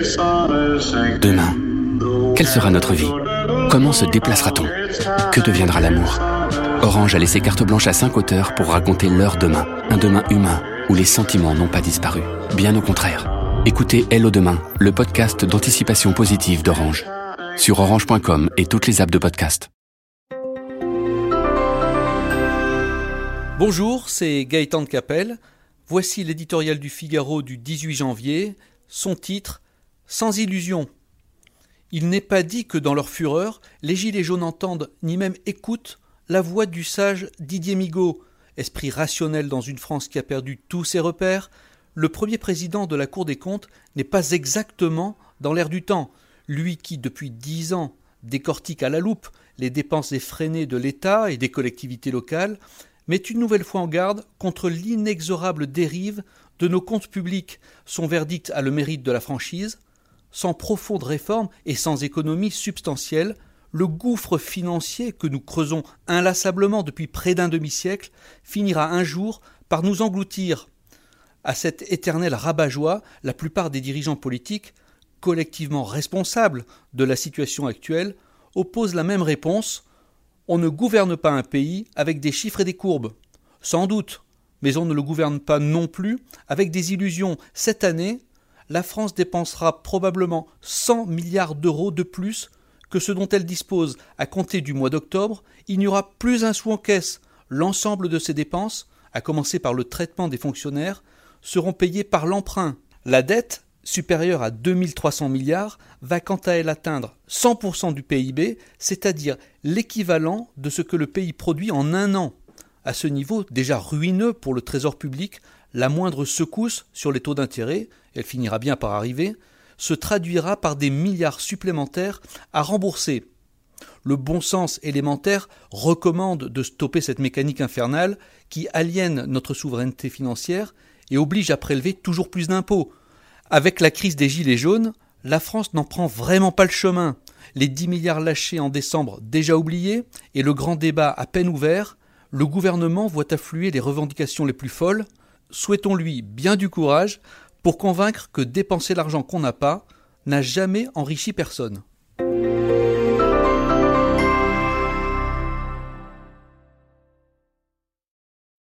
Demain, quelle sera notre vie? Comment se déplacera-t-on? Que deviendra l'amour? Orange a laissé carte blanche à cinq auteurs pour raconter leur demain, un demain humain où les sentiments n'ont pas disparu. Bien au contraire. Écoutez Hello Demain, le podcast d'anticipation positive d'Orange, sur orange.com et toutes les apps de podcast. Bonjour, c'est Gaëtan de Capelle. Voici l'éditorial du Figaro du 18 janvier. Son titre Sans illusion. Il n'est pas dit que dans leur fureur, les Gilets jaunes entendent ni même écoutent la voix du sage Didier Migaud, esprit rationnel dans une France qui a perdu tous ses repères. Le premier président de la Cour des comptes n'est pas exactement dans l'air du temps. Lui qui, depuis dix ans, décortique à la loupe les dépenses effrénées de l'État et des collectivités locales, met une nouvelle fois en garde contre l'inexorable dérive de nos comptes publics. Son verdict a le mérite de la franchise. Sans profonde réforme et sans économie substantielle, le gouffre financier que nous creusons inlassablement depuis près d'un demi-siècle finira un jour par nous engloutir. À cet éternel rabat-joie, la plupart des dirigeants politiques, collectivement responsables de la situation actuelle, opposent la même réponse on ne gouverne pas un pays avec des chiffres et des courbes. Sans doute, mais on ne le gouverne pas non plus avec des illusions. Cette année, la France dépensera probablement 100 milliards d'euros de plus que ce dont elle dispose. À compter du mois d'octobre, il n'y aura plus un sou en caisse. L'ensemble de ces dépenses, à commencer par le traitement des fonctionnaires, seront payées par l'emprunt. La dette supérieure à 2300 milliards, va quant à elle atteindre 100% du PIB, c'est-à-dire l'équivalent de ce que le pays produit en un an. À ce niveau, déjà ruineux pour le trésor public, la moindre secousse sur les taux d'intérêt, elle finira bien par arriver, se traduira par des milliards supplémentaires à rembourser. Le bon sens élémentaire recommande de stopper cette mécanique infernale qui aliène notre souveraineté financière et oblige à prélever toujours plus d'impôts, avec la crise des Gilets jaunes, la France n'en prend vraiment pas le chemin. Les 10 milliards lâchés en décembre déjà oubliés et le grand débat à peine ouvert, le gouvernement voit affluer les revendications les plus folles. Souhaitons-lui bien du courage pour convaincre que dépenser l'argent qu'on n'a pas n'a jamais enrichi personne.